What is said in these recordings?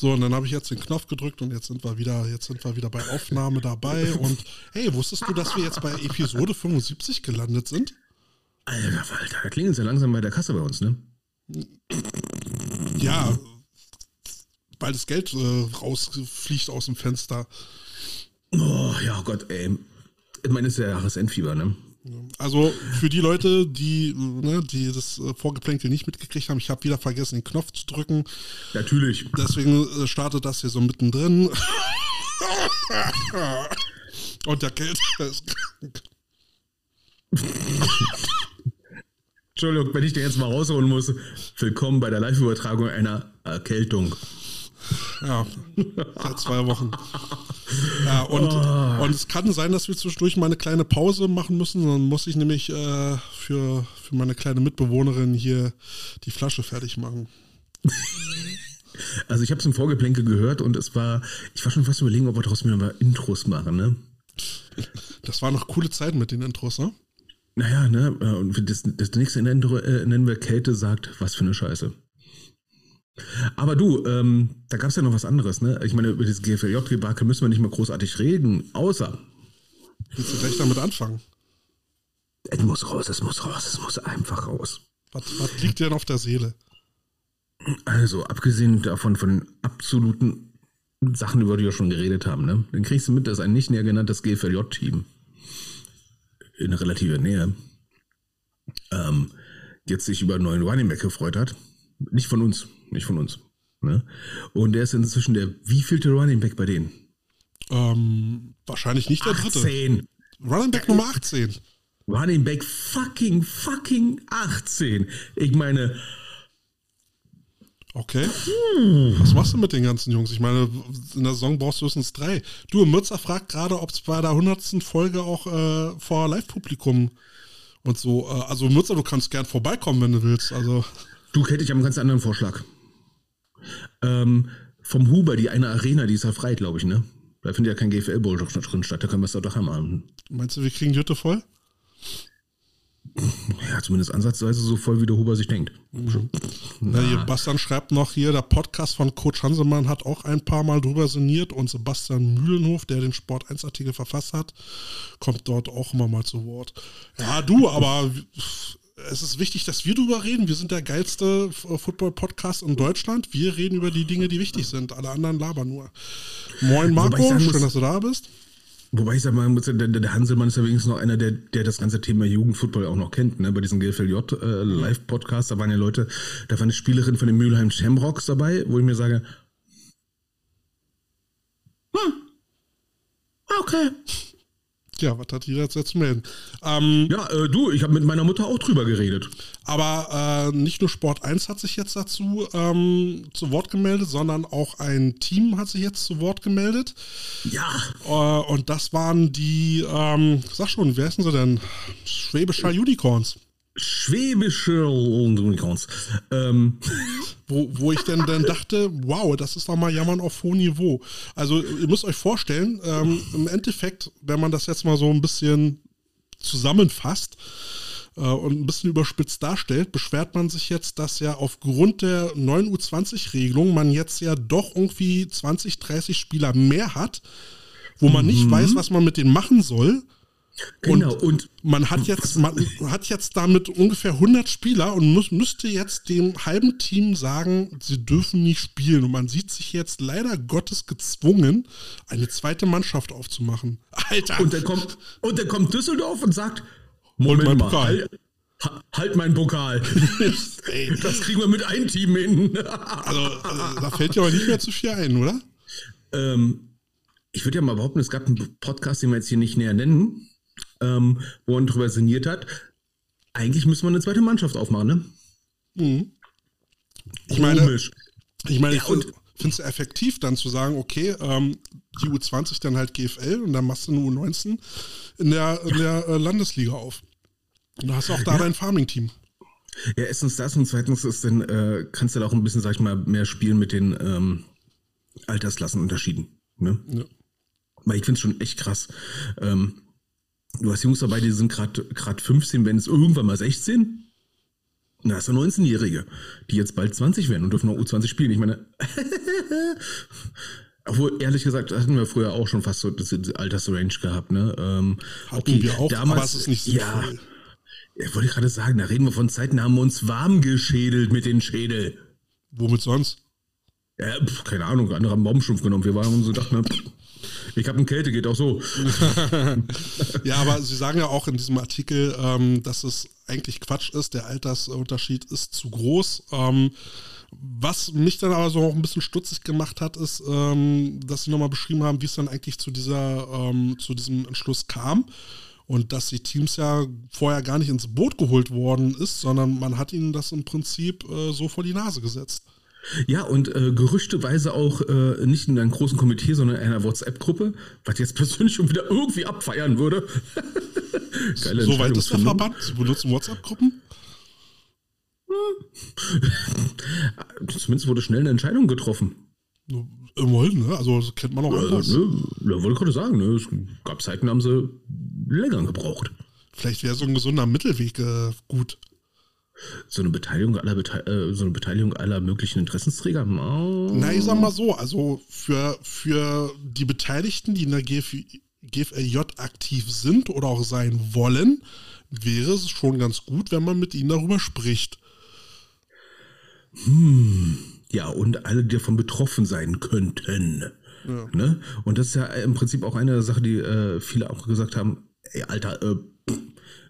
So, und dann habe ich jetzt den Knopf gedrückt und jetzt sind wir wieder, jetzt sind wir wieder bei Aufnahme dabei. Und hey, wusstest du, dass wir jetzt bei Episode 75 gelandet sind? Alter, Alter, da klingelt es ja langsam bei der Kasse bei uns, ne? Ja, weil das Geld äh, rausfliegt aus dem Fenster. Oh, ja Gott, ey. Ich meine, es ist ja Jahresendfieber, ne? Also für die Leute, die, ne, die das äh, Vorgeplänkel nicht mitgekriegt haben, ich habe wieder vergessen, den Knopf zu drücken. Natürlich. Deswegen äh, startet das hier so mittendrin. Und der Geld ist krank. Entschuldigung, wenn ich dir jetzt mal rausholen muss. Willkommen bei der Live-Übertragung einer Erkältung. Ja, seit zwei Wochen. Ja, und, oh. und es kann sein, dass wir zwischendurch mal eine kleine Pause machen müssen. Dann muss ich nämlich äh, für, für meine kleine Mitbewohnerin hier die Flasche fertig machen. Also ich habe es im Vorgeplänkel gehört und es war, ich war schon fast überlegen, ob wir daraus mal Intros machen, ne? Das war noch coole Zeiten mit den Intros, ne? Naja, ne? Und das, das nächste Intro äh, nennen wir Kälte sagt, was für eine Scheiße. Aber du, ähm, da gab es ja noch was anderes, ne? Ich meine, über dieses GFLJ-Debakel müssen wir nicht mal großartig reden, außer. Willst du gleich damit anfangen? Es muss raus, es muss raus, es muss einfach raus. Was, was liegt dir denn auf der Seele? Also, abgesehen davon von absoluten Sachen, über die wir schon geredet haben, ne? Dann kriegst du mit, dass ein nicht näher genanntes GFLJ-Team in relativer Nähe ähm, jetzt sich über einen neuen Running Back gefreut hat. Nicht von uns, nicht von uns. Ne? Und der ist inzwischen der wievielte Running Back bei denen? Ähm, wahrscheinlich nicht der 18. dritte. Running Back Nummer 18. Running Back fucking, fucking 18. Ich meine. Okay. Hm. Was machst du mit den ganzen Jungs? Ich meine, in der Saison brauchst du höchstens drei. Du, Mürzer fragt gerade, ob es bei der 100. Folge auch äh, vor Live-Publikum und so. Äh, also Mürzer, du kannst gern vorbeikommen, wenn du willst. Also. Du, Kate, ich habe einen ganz anderen Vorschlag. Ähm, vom Huber, die eine Arena, die ist ja frei, glaube ich, ne? Da findet ja kein GFL-Bowl drin statt, da können wir es doch haben. Meinst du, wir kriegen die Hütte voll? Ja, zumindest ansatzweise so voll, wie der Huber sich denkt. Mhm. Na, hier, Bastian schreibt noch hier, der Podcast von Coach Hansemann hat auch ein paar Mal drüber sinniert und Sebastian Mühlenhof, der den Sport 1 Artikel verfasst hat, kommt dort auch immer mal zu Wort. Ja, du, aber es ist wichtig, dass wir drüber reden. Wir sind der geilste Football-Podcast in Deutschland. Wir reden über die Dinge, die wichtig sind. Alle anderen labern nur. Moin Marco, schön, muss, dass du da bist. Wobei ich sag mal, der, der Hanselmann ist ja wenigstens noch einer, der, der das ganze Thema Jugendfootball auch noch kennt. Ne? Bei diesem GFLJ äh, Live-Podcast, da waren ja Leute, da war eine Spielerin von den Mülheim Shamrocks dabei, wo ich mir sage, hm, okay. Ja, was hat die jetzt zu melden? Ähm, ja, äh, du, ich habe mit meiner Mutter auch drüber geredet. Aber äh, nicht nur Sport 1 hat sich jetzt dazu ähm, zu Wort gemeldet, sondern auch ein Team hat sich jetzt zu Wort gemeldet. Ja. Äh, und das waren die, ähm, sag schon, wer heißen sie denn? Schwäbischer Unicorns schwäbische Unicorns. Ähm. Wo, wo ich dann, dann dachte, wow, das ist doch mal Jammern auf hohem Niveau. Also ihr müsst euch vorstellen, ähm, im Endeffekt, wenn man das jetzt mal so ein bisschen zusammenfasst äh, und ein bisschen überspitzt darstellt, beschwert man sich jetzt, dass ja aufgrund der neuen U20-Regelung man jetzt ja doch irgendwie 20, 30 Spieler mehr hat, wo man mhm. nicht weiß, was man mit denen machen soll Genau, und, und, man hat jetzt, man hat jetzt damit ungefähr 100 Spieler und muss, müsste jetzt dem halben Team sagen, sie dürfen nicht spielen. Und man sieht sich jetzt leider Gottes gezwungen, eine zweite Mannschaft aufzumachen. Alter! Und dann kommt, und dann kommt Düsseldorf und sagt, Moment mein mal, halt, halt meinen Pokal. das kriegen wir mit einem Team hin. also, also, da fällt ja aber nicht mehr zu viel ein, oder? Ähm, ich würde ja mal behaupten, es gab einen Podcast, den wir jetzt hier nicht näher nennen ähm, wo er drüber sinniert hat. Eigentlich müssen wir eine zweite Mannschaft aufmachen, ne? Mhm. Ich meine, ich meine, ja, ich finde es effektiv, dann zu sagen, okay, ähm, die U20 dann halt GFL und dann machst du eine U19 in der, in der äh, Landesliga auf. Und da hast du auch da ja. dein Farming-Team. Ja, erstens das und zweitens ist dann, äh, kannst du da auch ein bisschen, sag ich mal, mehr spielen mit den ähm, Altersklassenunterschieden. Ne? Ja. Weil ich finde es schon echt krass. Ähm, Du hast Jungs dabei, die sind gerade 15, wenn es irgendwann mal 16. Na, hast du 19-Jährige, die jetzt bald 20 werden und dürfen noch U20 spielen. Ich meine, obwohl, ehrlich gesagt, hatten wir früher auch schon fast so diese Altersrange gehabt, ne? Ähm, Hatten wir auch, aber es ist nicht Ja, sinnvoll. ich wollte gerade sagen, da reden wir von Zeiten, da haben wir uns warm geschädelt mit den Schädel. Womit sonst? Ja, pf, keine Ahnung, andere haben Baumstumpf genommen. Wir waren uns so gedacht, pff, ich habe eine Kälte, geht auch so. Ja, aber Sie sagen ja auch in diesem Artikel, ähm, dass es eigentlich Quatsch ist, der Altersunterschied ist zu groß. Ähm, was mich dann aber so auch ein bisschen stutzig gemacht hat, ist, ähm, dass Sie nochmal beschrieben haben, wie es dann eigentlich zu dieser, ähm, zu diesem Entschluss kam. Und dass die Teams ja vorher gar nicht ins Boot geholt worden ist, sondern man hat ihnen das im Prinzip äh, so vor die Nase gesetzt. Ja, und äh, gerüchteweise auch äh, nicht in einem großen Komitee, sondern in einer WhatsApp-Gruppe, was jetzt persönlich schon wieder irgendwie abfeiern würde. Geile so weit ist der. Verband. Sie benutzen WhatsApp-Gruppen? Zumindest wurde schnell eine Entscheidung getroffen. Immerhin, ne? Also das kennt man auch Äh, anders. ne, ja, wollte gerade sagen, ne, es gab Zeiten, haben sie länger gebraucht. Vielleicht wäre so ein gesunder Mittelweg äh, gut. So eine Beteiligung aller, Bete äh, so eine Beteiligung aller möglichen Interessensträger. Oh. Na, ich sag mal so, also für, für die Beteiligten, die in der GF, GFLJ aktiv sind oder auch sein wollen, wäre es schon ganz gut, wenn man mit ihnen darüber spricht. Ja, und alle, die davon betroffen sein könnten. Ja. Ne? Und das ist ja im Prinzip auch eine Sache, die äh, viele auch gesagt haben, ey, Alter, äh,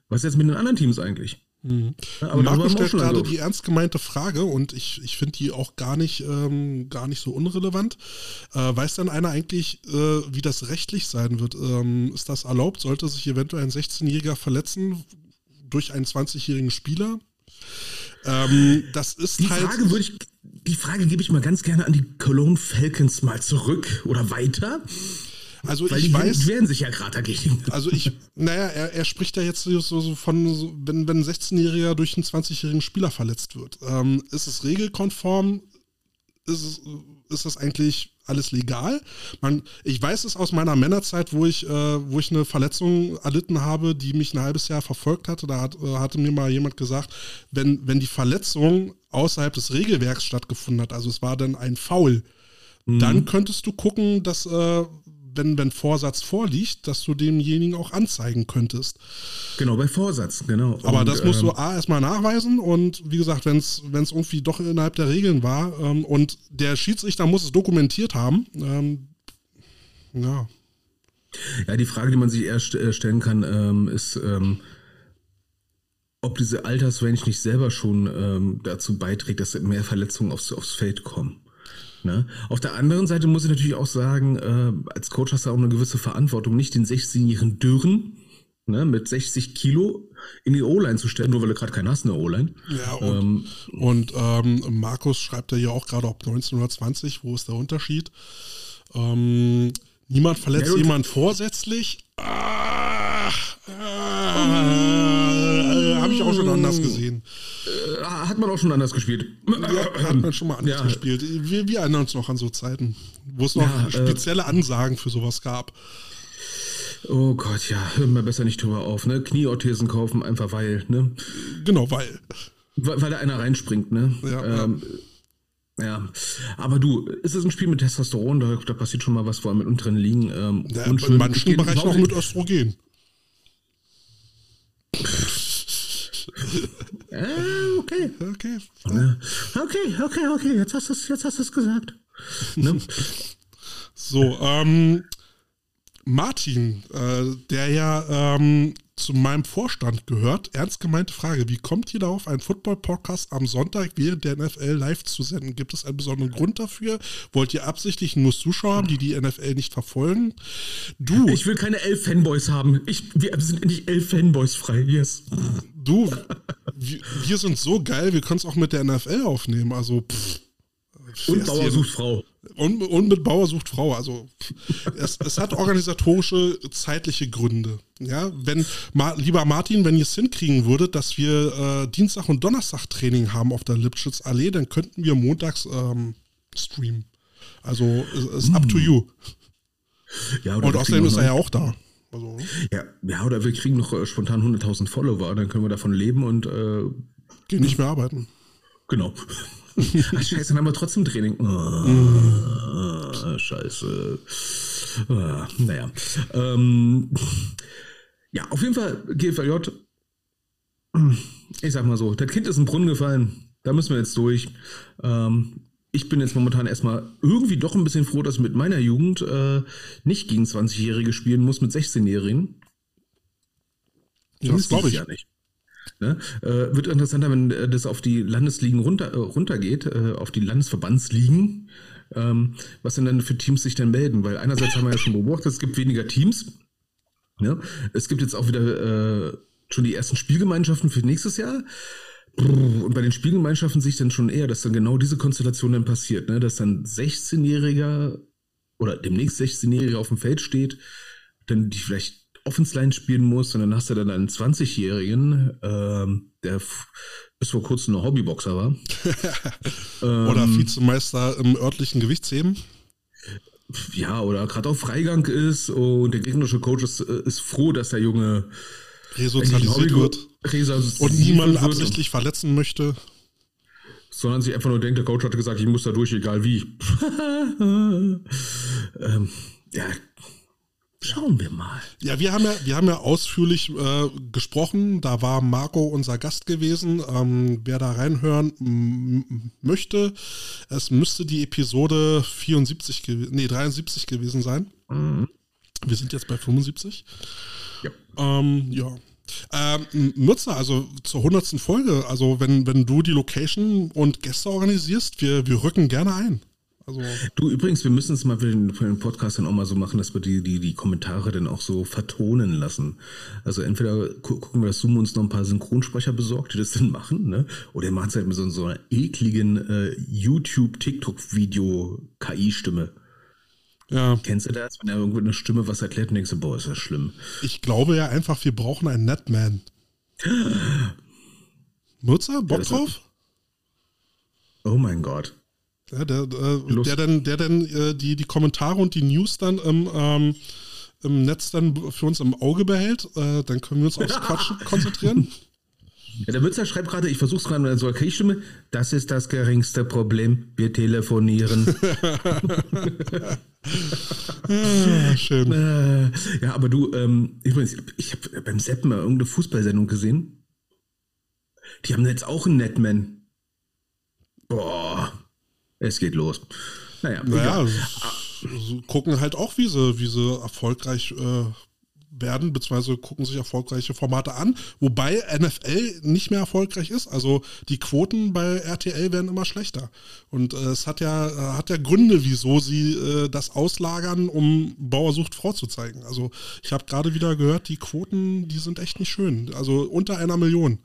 was ist jetzt mit den anderen Teams eigentlich? Mhm. Ja, aber Marco stellt gerade also- die ernst gemeinte Frage und ich, ich finde die auch gar nicht, ähm, gar nicht so unrelevant. Äh, weiß denn einer eigentlich, äh, wie das rechtlich sein wird? Ähm, ist das erlaubt? Sollte sich eventuell ein 16-Jähriger verletzen durch einen 20-jährigen Spieler? Ähm, das ist Die halt. Frage würde ich, die Frage gebe ich mal ganz gerne an die Cologne Falcons mal zurück oder weiter, also weil ich die weiß. wehren sich ja gerade dagegen. Also ich, naja, er, er spricht ja jetzt so, so von, so, wenn, wenn ein 16-Jähriger durch einen 20-jährigen Spieler verletzt wird. Ähm, ist es regelkonform? Ist, es, ist das eigentlich alles legal? Man, ich weiß es aus meiner Männerzeit, wo ich, äh, wo ich eine Verletzung erlitten habe, die mich ein halbes Jahr verfolgt hatte. Da hat, äh, hatte mir mal jemand gesagt, wenn, wenn die Verletzung außerhalb des Regelwerks stattgefunden hat, also es war dann ein Foul, dann könntest du gucken, dass, äh, wenn, wenn Vorsatz vorliegt, dass du demjenigen auch anzeigen könntest. Genau, bei Vorsatz, genau. Aber Und, das musst du ähm, A erstmal nachweisen und wie gesagt, wenn es irgendwie doch innerhalb der Regeln war ähm, und der Schiedsrichter muss es dokumentiert haben, ähm, ja, Ja, die Frage, die man sich erst äh, stellen kann, ähm, ist, ähm, ob diese Altersrange nicht selber schon ähm, dazu beiträgt, dass mehr Verletzungen aufs, aufs Feld kommen. Ne? Auf der anderen Seite muss ich natürlich auch sagen, äh, als Coach hast du auch eine gewisse Verantwortung, nicht den 16-jährigen Dürren ne, mit 60 Kilo in die O-Line zu stellen, nur weil du gerade keinen hast in der O-Line. ja und, und ähm, Markus schreibt ja hier auch gerade ob 19 oder 20, wo ist der Unterschied? Ähm, niemand verletzt Ja, jemand vorsätzlich. Ah, ah, Habe ich auch schon anders gesehen. Äh, hat man auch schon anders gespielt. Ja, hat man schon mal anders Ja. gespielt. Wir, wir erinnern uns noch an so Zeiten, wo es noch Ja, äh, spezielle Ansagen für sowas gab. Oh Gott, ja, hör mal besser nicht drüber auf, ne? Knieorthesen kaufen, einfach weil, ne? Genau, weil. Weil, weil da einer reinspringt, ne? Ja, ähm, ja. Aber du, ist es ein Spiel mit Testosteron? Da, da passiert schon mal was, vor allem mit unteren Ligen. Ähm, Ja, in manchen Bereichen auch mit Östrogen. Äh, okay. Okay. Ja. Okay, okay, okay, jetzt hast du es jetzt hast du's gesagt. Ne? So, ähm, Martin, äh, der ja ähm, zu meinem Vorstand gehört, ernst gemeinte Frage, wie kommt ihr darauf, einen Football-Podcast am Sonntag während der NFL live zu senden? Gibt es einen besonderen Grund dafür? Wollt ihr absichtlich nur Zuschauer haben, die die NFL nicht verfolgen? Du, Ich will keine elf Fanboys haben. Ich, wir sind nicht elf Fanboys frei. Yes. du, wir, sind so geil, wir können es auch mit der NFL aufnehmen, also pff. Und Bauer sucht Frau. Und, und mit Bauer sucht Frau. Also es, es hat organisatorische, zeitliche Gründe. Ja, wenn Ma, lieber Martin, wenn ihr es hinkriegen würdet, dass wir äh, Dienstag und Donnerstag Training haben auf der Lipschitz-Allee, dann könnten wir montags ähm, streamen. Also es ist up to you. Ja, Und außerdem ist er ja auch da. Also, Ja, ja, oder wir kriegen noch äh, spontan 100.000 Follower, dann können wir davon leben und äh, Geh nicht mehr arbeiten. Genau. Ach, scheiße, dann haben wir trotzdem Training. Oh, scheiße. Ah, naja. Ähm, ja, auf jeden Fall GFLJ. Ich sag mal so, das Kind ist im Brunnen gefallen. Da müssen wir jetzt durch. Ähm, ich bin jetzt momentan erstmal irgendwie doch ein bisschen froh, dass ich mit meiner Jugend äh, nicht gegen 20-Jährige spielen muss, mit 16-Jährigen. Ja, das glaube ich. Ja nicht. Ne? Äh, wird interessanter, wenn äh, das auf die Landesligen runter, äh, runtergeht, äh, auf die Landesverbandsligen, ähm, was denn dann für Teams sich dann melden? Weil einerseits haben wir ja schon beobachtet, es gibt weniger Teams. Ja? Es gibt jetzt auch wieder äh, schon die ersten Spielgemeinschaften für nächstes Jahr. Und bei den Spielgemeinschaften sehe ich dann schon eher, dass dann genau diese Konstellation dann passiert, ne? dass dann 16-Jähriger oder demnächst 16-Jähriger auf dem Feld steht, dann die vielleicht Offensline spielen muss und dann hast du dann einen 20-Jährigen, ähm, der bis vor kurzem ein Hobbyboxer war. oder ähm, Vizemeister im örtlichen Gewichtsheben. Ja, oder gerade auf Freigang ist und der gegnerische Coach ist, äh, ist froh, dass der Junge resozialisiert wird und niemanden absichtlich verletzen möchte. Sondern sich einfach nur denkt, der Coach hatte gesagt, ich muss da durch, egal wie. ähm, ja, Schauen wir mal. Ja, wir haben ja, wir haben ja ausführlich äh, gesprochen. Da war Marco unser Gast gewesen. Ähm, wer da reinhören möchte, es müsste die Episode 74, nee, 73 gewesen sein. Mhm. Wir sind jetzt bei 75. Ja. Ähm, ja. Ähm, Nutzer, also zur 100. Folge, also wenn, wenn du die Location und Gäste organisierst, wir, wir rücken gerne ein. Also du übrigens, wir müssen es mal für den, für den Podcast dann auch mal so machen, dass wir die, die, die Kommentare dann auch so vertonen lassen. Also entweder gu gucken wir, dass Zoom uns noch ein paar Synchronsprecher besorgt, die das dann machen, ne? Oder er macht es halt mit so, so einer ekligen äh, YouTube-TikTok-Video-KI-Stimme. Ja. Kennst du das, wenn er irgendwo eine Stimme was erklärt und denkst du, boah, ist das schlimm. Ich glaube ja einfach, wir brauchen einen Netman. Nutzer, Bock ja, drauf? Oh mein Gott. Ja, der, äh, der dann, der dann äh, die, die Kommentare und die News dann im, ähm, im Netz dann für uns im Auge behält. Äh, dann können wir uns aufs Quatschen konzentrieren. Ja, der Mützer schreibt gerade, ich versuche es gerade mit so einer Kriegstimme, das ist das geringste Problem, wir telefonieren. ah, schön. Äh, ja, aber du, ähm, übrigens, ich habe beim Seppen mal irgendeine Fußballsendung gesehen. Die haben jetzt auch einen Netman. Boah, es geht los. Naja, naja gucken halt auch, wie sie, wie sie erfolgreich äh, werden, beziehungsweise gucken sich erfolgreiche Formate an, wobei NFL nicht mehr erfolgreich ist. Also die Quoten bei RTL werden immer schlechter. Und äh, es hat ja, äh, hat ja Gründe, wieso sie äh, das auslagern, um Bauer sucht Frau zu zeigen. Also ich habe gerade wieder gehört, die Quoten, die sind echt nicht schön. Also unter einer Million.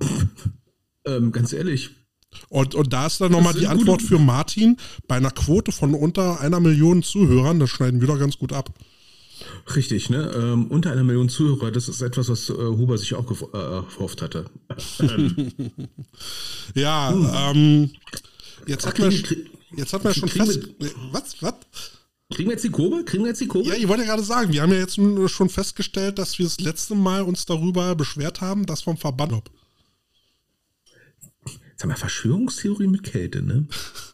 ähm, ganz ehrlich, und, und da ist dann nochmal die Antwort für Martin. Bei einer Quote von unter einer Million Zuhörern, das schneiden wir doch ganz gut ab. Richtig, ne? Ähm, unter einer Million Zuhörer, das ist etwas, was äh, Huber sich auch äh, gehofft hatte. ja, hm. ähm, jetzt hat man, jetzt hat man schon fest. Was? Was? Kriegen wir jetzt die Kurve? Kriegen wir jetzt die Kurve? Ja, ich wollte ja gerade sagen, wir haben ja jetzt schon festgestellt, dass wir das letzte Mal uns darüber beschwert haben, dass vom Verband. Sag mal, Verschwörungstheorie mit Kälte, ne?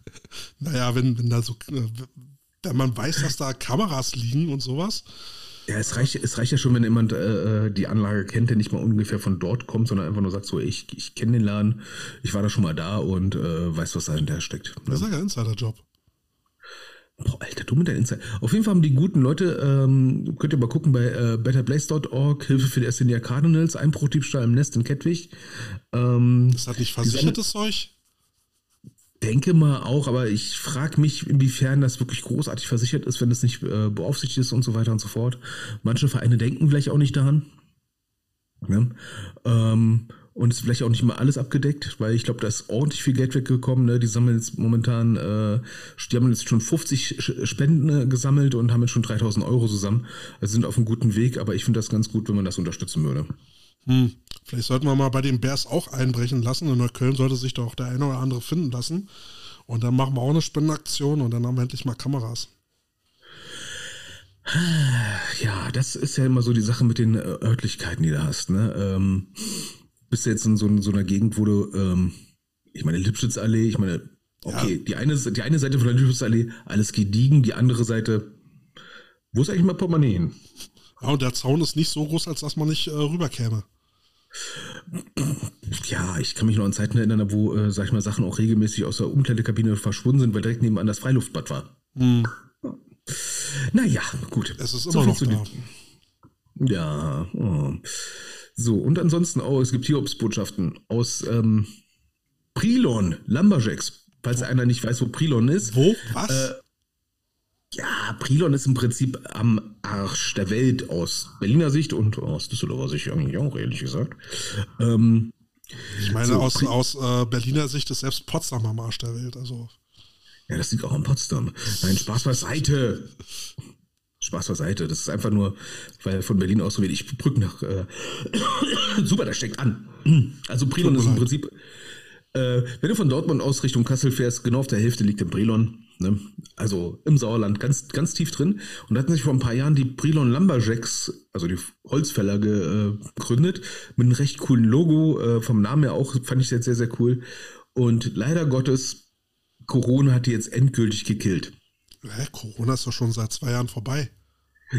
naja, wenn, wenn da so, äh, wenn man weiß, dass da Kameras liegen und sowas. Ja, es reicht, es reicht ja schon, wenn jemand äh, äh, die Anlage kennt, der nicht mal ungefähr von dort kommt, sondern einfach nur sagt, so, ich, ich kenne den Laden, ich war da schon mal da und äh, weiß, was dahinter steckt. Ne? Das ist ja ein Insider-Job. Boah, Alter, du mit deinem Insider. Auf jeden Fall haben die guten Leute, ähm, könnt ihr mal gucken bei äh, betterplace.org, Hilfe für die Essenia Cardinals, Einbruchdiebstahl im Nest in Kettwig. Ähm, das hat nicht versichertes Zeug? Denke mal auch, aber ich frage mich, inwiefern das wirklich großartig versichert ist, wenn es nicht äh, beaufsichtigt ist und so weiter und so fort. Manche Vereine denken vielleicht auch nicht daran. Ja? Ähm, und es ist vielleicht auch nicht mal alles abgedeckt, weil ich glaube, da ist ordentlich viel Geld weggekommen. Ne? Die sammeln jetzt momentan, äh, die haben jetzt schon 50 Spenden äh, gesammelt und haben jetzt schon 3000 Euro zusammen. Also sind auf einem guten Weg, aber ich finde das ganz gut, wenn man das unterstützen würde. Hm. Vielleicht sollten wir mal bei den Bears auch einbrechen lassen. In Neukölln sollte sich doch der eine oder andere finden lassen. Und dann machen wir auch eine Spendenaktion und dann haben wir endlich mal Kameras. Ja, das ist ja immer so die Sache mit den äh, Örtlichkeiten, die du hast. Ne? Ähm, bist du jetzt in so, so einer Gegend, wo du, ähm, ich meine, Lipschitzallee, ich meine, okay, ja. die, eine, die eine Seite von der Lipschitzallee, alles gediegen, die andere Seite, wo ist eigentlich mal Portemonnaie hin? Ja, und der Zaun ist nicht so groß, als dass man nicht äh, rüberkäme. Ja, ich kann mich noch an Zeiten erinnern, wo, äh, sag ich mal, Sachen auch regelmäßig aus der Umkleidekabine verschwunden sind, weil direkt nebenan das Freiluftbad war. Hm. Naja, gut. Es ist immer so noch da. Ja. Oh. So, und ansonsten auch, es gibt hier Obstbotschaften aus ähm, Prilon, Lumberjacks. Falls wo? einer nicht weiß, wo Prilon ist. Wo? Was? Äh, ja, Prilon ist im Prinzip am Arsch der Welt aus Berliner Sicht und aus Düsseldorfer Sicht eigentlich auch, ehrlich gesagt. Ähm, ich meine, so, aus, aus äh, Berliner Sicht ist selbst Potsdam am Arsch der Welt. Also. Ja, das liegt auch in Potsdam. Nein, Spaß beiseite. Spaß beiseite. Das ist einfach nur, weil von Berlin aus so wenig Brücken nach. Äh, super, das steckt an. Also Prilon ist im Prinzip, äh, wenn du von Dortmund aus Richtung Kassel fährst, genau auf der Hälfte liegt in Brilon. Ne? Also im Sauerland, ganz, ganz tief drin. Und da hatten sich vor ein paar Jahren die Brilon Lumberjacks, also die Holzfäller, äh, gegründet. Mit einem recht coolen Logo. Äh, vom Namen her auch, fand ich jetzt sehr, sehr cool. Und leider Gottes, Corona hat die jetzt endgültig gekillt. Hä, Corona ist doch schon seit zwei Jahren vorbei.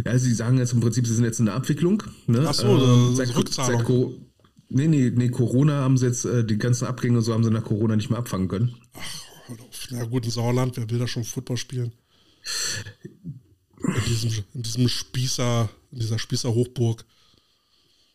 Ja, sie sagen jetzt im Prinzip, sie sind jetzt in der Abwicklung. Ne? Ach so, ähm, seit, Rückzahlung. Seit nee, nee, nee, Corona haben sie jetzt, äh, die ganzen Abgänge und so haben sie nach Corona nicht mehr abfangen können. Ach, na gut, in Sauerland, wer will da schon Football spielen? In diesem, in diesem Spießer, in dieser Spießer-Hochburg.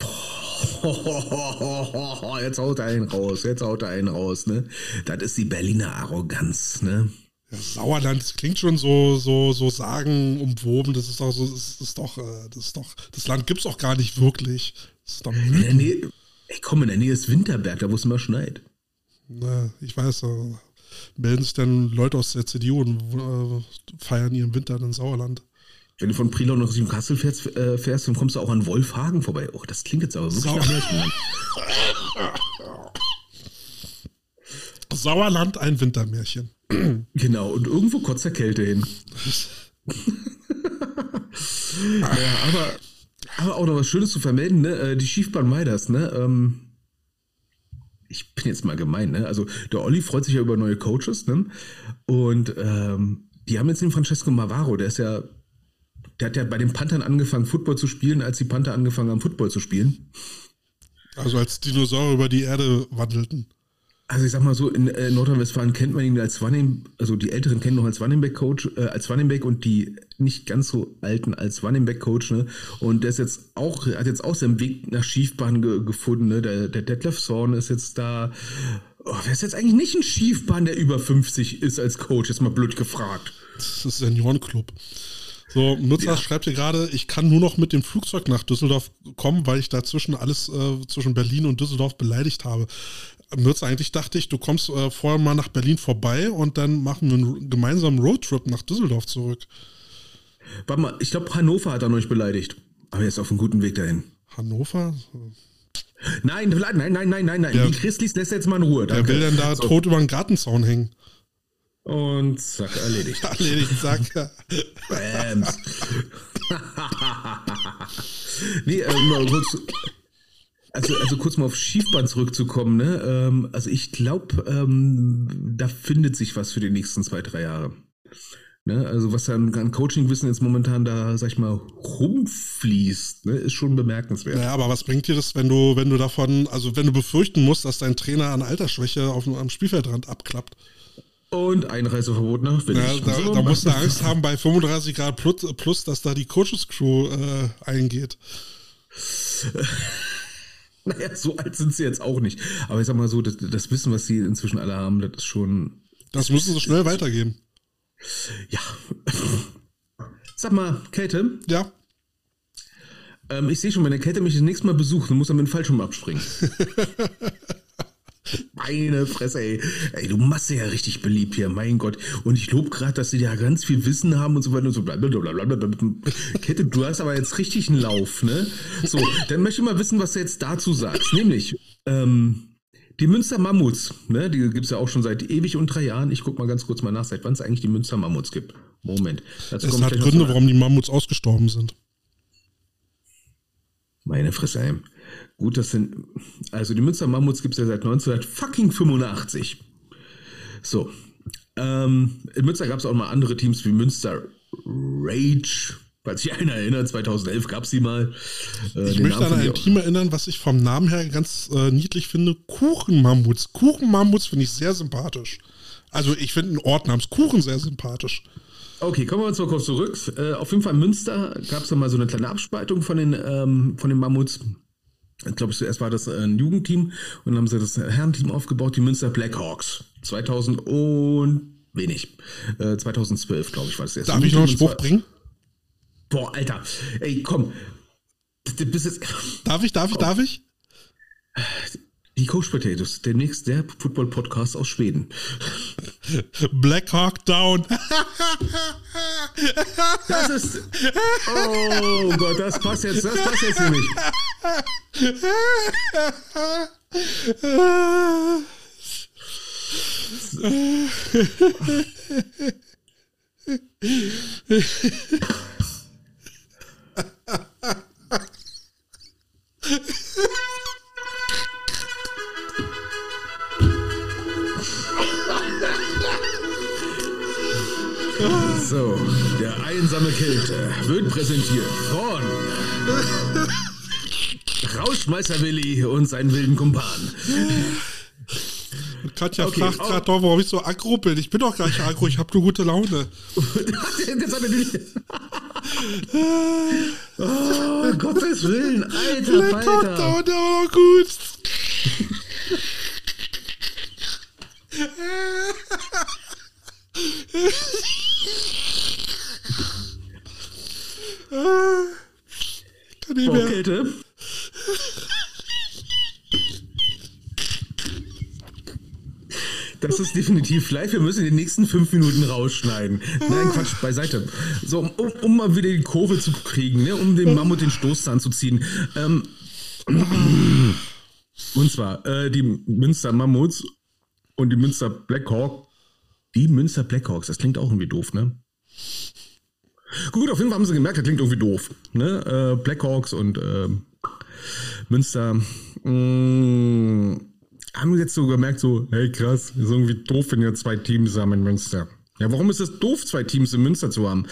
Jetzt haut er einen raus, jetzt haut er einen raus, ne? Das ist die Berliner Arroganz, ne? Ja, Sauerland, das klingt schon so, so, so sagen umwoben. Das ist doch so, das ist doch, äh, das ist doch, das Land gibt es auch gar nicht wirklich. Das ist doch in der Nähe, ey, komm, in der Nähe ist Winterberg, da wo es immer schneit. Na, ich weiß, äh, melden sich dann Leute aus der CDU und äh, feiern ihren Winter in Sauerland. Wenn du von Prilon nach Richtung Kassel fährst, äh, fährst, dann kommst du auch an Wolfhagen vorbei. Oh, das klingt jetzt aber wirklich Sau nach. Sauerland, ein Wintermärchen. Genau, und irgendwo kotzt der Kälte hin. ja, aber, aber auch noch was Schönes zu vermelden, ne? Äh, die Schiefbahn Meiders, ne? Ähm, ich bin jetzt mal gemein, ne? Also der Olli freut sich ja über neue Coaches, ne? Und ähm, die haben jetzt den Francesco Mavaro, der ist ja, der hat ja bei den Panthern angefangen, Football zu spielen, als die Panther angefangen haben, Football zu spielen. Also als Dinosaurier über die Erde wandelten. Also ich sag mal so, in äh, Nordrhein-Westfalen kennt man ihn als Running, also die Älteren kennen noch als Running Back Coach, äh, als Running Back und die nicht ganz so Alten als Running Back Coach, ne? Und der ist jetzt auch, hat jetzt auch seinen Weg nach Schiefbahn ge gefunden, ne? Der, der Detlef Zorn ist jetzt da. Oh, wer ist jetzt eigentlich nicht ein Schiefbahn, der über 50 ist als Coach? Jetzt mal blöd gefragt. Das ist Seniorenclub. So, Nutzer ja. schreibt hier gerade, ich kann nur noch mit dem Flugzeug nach Düsseldorf kommen, weil ich dazwischen alles äh, zwischen Berlin und Düsseldorf beleidigt habe. Nutzer, eigentlich dachte ich, du kommst äh, vorher mal nach Berlin vorbei und dann machen wir einen gemeinsamen Roadtrip nach Düsseldorf zurück. Warte mal, ich glaube, Hannover hat er euch beleidigt. Aber er ist auf einem guten Weg dahin. Hannover? Nein, nein, nein, nein, nein, nein. Die Christlis lässt jetzt mal in Ruhe. Danke. Wer will denn da so. tot über den Gartenzaun hängen? Und zack, erledigt. erledigt, zack. Bams. nee, äh, nur kurz, also, also kurz mal auf Schiefbahn zurückzukommen, ne? Ähm, also ich glaube, ähm, da findet sich was für die nächsten zwei, drei Jahre. Ne? Also was an, an Coaching-Wissen jetzt momentan da, sag ich mal, rumfließt, ne? ist schon bemerkenswert. Ja, aber was bringt dir das, wenn du, wenn du davon, also wenn du befürchten musst, dass dein Trainer an Altersschwäche auf, am Spielfeldrand abklappt? Und Einreiseverbot nach Willig. Ja, da, da musst du Angst haben bei 35 Grad plus, plus dass da die Coaches-Crew äh, eingeht. Naja, so alt sind sie jetzt auch nicht. Aber ich sag mal so, das, das Wissen, was sie inzwischen alle haben, das ist schon. Das müssen sie schnell weitergeben. Ja. Sag mal, Käthe. Ja. Ähm, ich sehe schon, wenn der Käthe mich das nächste Mal besucht, dann muss er mit dem Fallschirm abspringen. Meine Fresse, ey. Ey, du machst ja richtig beliebt hier, mein Gott. Und ich lobe gerade, dass sie ja ganz viel Wissen haben und so weiter und so. Blablabla. Kette, du hast aber jetzt richtig einen Lauf, ne? So, dann möchte ich mal wissen, was du jetzt dazu sagst. Nämlich, ähm, die Münster Mammuts, ne, die gibt es ja auch schon seit ewig und drei Jahren. Ich gucke mal ganz kurz mal nach, seit wann es eigentlich die Münster Mammuts gibt. Moment. es hat Gründe, warum die Mammuts ausgestorben sind. Meine Fresse, ey. Gut, das sind. Also die Münster Mammuts gibt es ja seit 1985. So. Ähm, in Münster gab es auch mal andere Teams wie Münster Rage. Falls sich einer erinnert, 2011 gab es sie mal. Äh, ich möchte an ein Team erinnern, was ich vom Namen her ganz äh, niedlich finde. Kuchenmammuts. Kuchenmammuts finde ich sehr sympathisch. Also ich finde einen Ort namens Kuchen sehr sympathisch. Okay, kommen wir uns mal kurz zurück. Äh, auf jeden Fall in Münster gab es mal so eine kleine Abspaltung von den, ähm, von den Mammuts. Ich glaube, zuerst war das ein Jugendteam und dann haben sie das Herrenteam aufgebaut, die Münster Blackhawks. 2000 und wenig. Äh, 2012, glaube ich, war das erste. Darf ich noch einen Spruch bringen? Boah, Alter. Ey, komm. Du bist jetzt, darf ich, darf ich, darf ich? Die Coach Potatoes, der nächste Football-Podcast aus Schweden. Black Hawk Down. Das ist. Oh Gott, das passt jetzt, das passt jetzt nicht. So, der einsame Kälte wird präsentiert von Rauschmeister Willi und seinen wilden Kumpan. Katja okay, fragt gerade doch, warum ich so aggro bin. Ich bin doch gar nicht aggro, ich habe nur gute Laune. oh, Gottes Willen, alter Falter. Der war doch gut. Kann nicht mehr. Kälte. Das ist definitiv live. Wir müssen in den nächsten fünf Minuten rausschneiden. Nein, Quatsch, beiseite. So, um, um mal wieder die Kurve zu kriegen, ne? um dem Mammut den Stoßzahn zu ziehen. Ähm, und zwar äh, die Münster Mammuts und die Münster Blackhawk. Die Münster Blackhawks, das klingt auch irgendwie doof, ne? Gut, auf jeden Fall haben sie gemerkt, das klingt irgendwie doof. Ne? Äh, Blackhawks und äh, Münster. Mh, mm, haben jetzt so gemerkt, so, hey krass, ist irgendwie doof, wenn ihr zwei Teams haben in Münster. Ja, warum ist es doof, zwei Teams in Münster zu haben?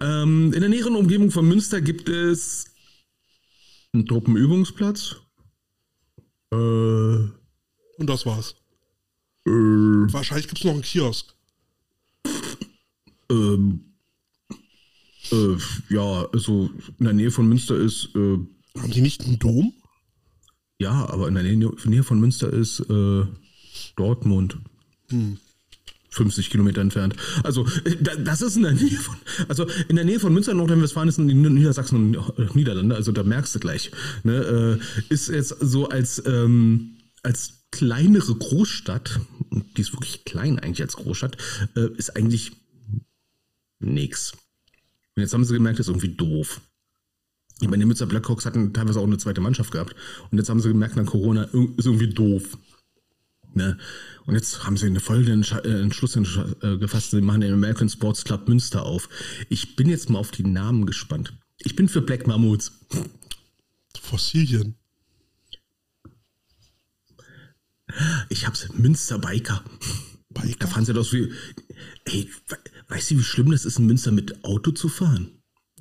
Ähm, in der näheren Umgebung von Münster gibt es einen Truppenübungsplatz. Äh, Und das war's. Äh, Wahrscheinlich gibt es noch einen Kiosk. Ähm, äh, ja, also in der Nähe von Münster ist. Äh, haben die nicht einen Dom? Ja, aber in der Nähe von Münster ist äh, Dortmund. Hm. 50 Kilometer entfernt. Also, äh, das ist in der Nähe von, also in der Nähe von Münster, Nordrhein-Westfalen ist in Niedersachsen und Niederlande, also da merkst du gleich. Ne, äh, ist jetzt so als, ähm, als kleinere Großstadt, die ist wirklich klein eigentlich als Großstadt, äh, ist eigentlich nix. Und jetzt haben sie gemerkt, das ist irgendwie doof. Ich meine, die Münster Blackhawks hatten teilweise auch eine zweite Mannschaft gehabt. Und jetzt haben sie gemerkt, nach Corona ist irgendwie doof. Ne? Und jetzt haben sie einen folgenden äh, Entschluss äh, gefasst. Sie machen den American Sports Club Münster auf. Ich bin jetzt mal auf die Namen gespannt. Ich bin für Black Mammuts. Fossilien. Ich hab's. Münster Biker. Biker? Da fahren sie doch so wie. Ey, weißt du, wie schlimm das ist, in Münster mit Auto zu fahren?